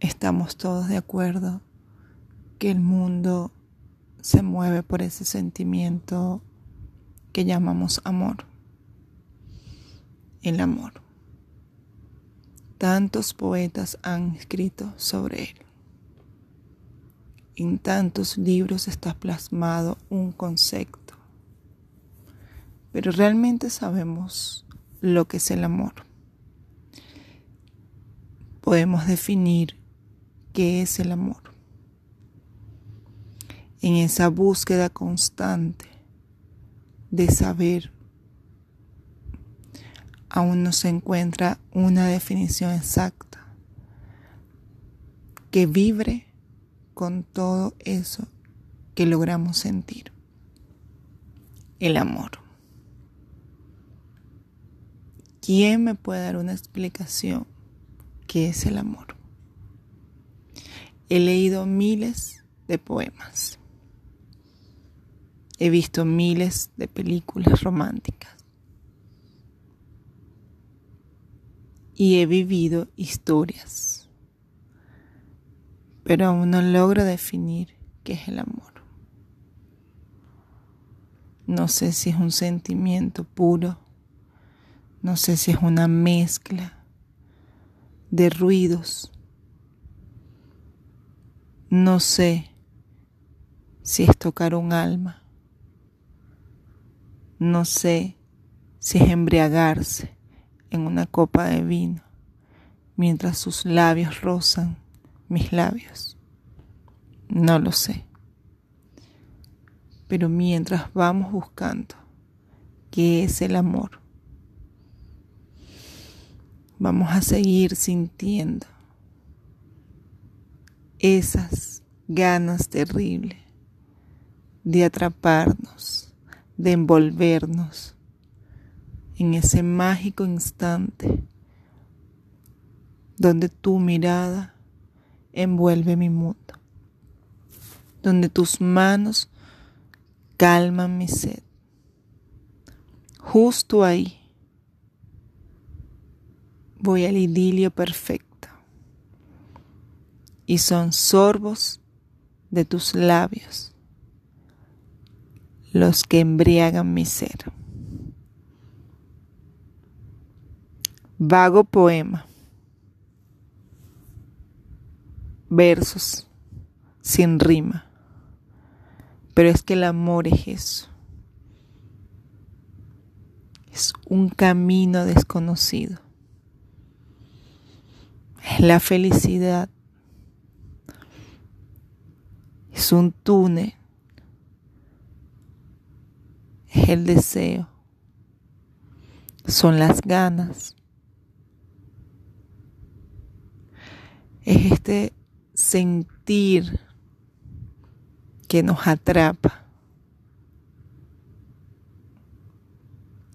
estamos todos de acuerdo que el mundo se mueve por ese sentimiento que llamamos amor. El amor. Tantos poetas han escrito sobre él. En tantos libros está plasmado un concepto. Pero realmente sabemos lo que es el amor. Podemos definir qué es el amor. En esa búsqueda constante de saber aún no se encuentra una definición exacta que vibre con todo eso que logramos sentir. El amor. ¿Quién me puede dar una explicación qué es el amor? He leído miles de poemas. He visto miles de películas románticas. y he vivido historias, pero aún no logro definir qué es el amor. No sé si es un sentimiento puro, no sé si es una mezcla de ruidos, no sé si es tocar un alma, no sé si es embriagarse en una copa de vino, mientras sus labios rozan mis labios. No lo sé. Pero mientras vamos buscando qué es el amor, vamos a seguir sintiendo esas ganas terribles de atraparnos, de envolvernos en ese mágico instante donde tu mirada envuelve mi mundo, donde tus manos calman mi sed. Justo ahí voy al idilio perfecto y son sorbos de tus labios los que embriagan mi ser. Vago poema. Versos sin rima. Pero es que el amor es eso. Es un camino desconocido. Es la felicidad. Un túnel. Es el deseo. Son las ganas. es este sentir que nos atrapa.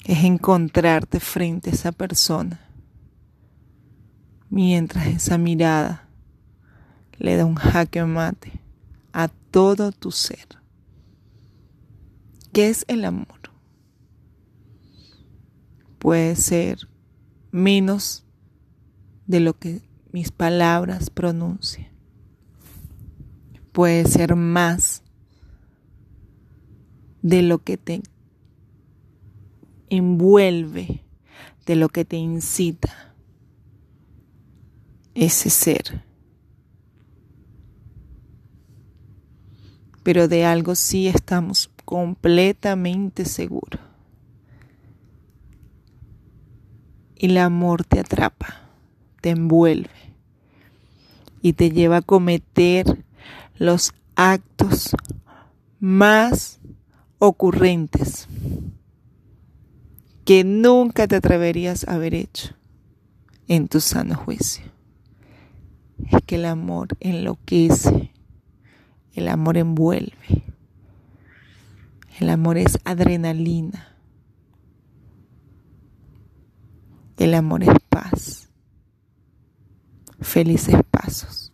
Es encontrarte frente a esa persona mientras esa mirada le da un jaque mate todo tu ser. ¿Qué es el amor? Puede ser menos de lo que mis palabras pronuncien. Puede ser más de lo que te envuelve, de lo que te incita ese ser. Pero de algo sí estamos completamente seguros. El amor te atrapa, te envuelve y te lleva a cometer los actos más ocurrentes que nunca te atreverías a haber hecho en tu sano juicio. Es que el amor enloquece, el amor envuelve, el amor es adrenalina, el amor es paz. Felices pasos.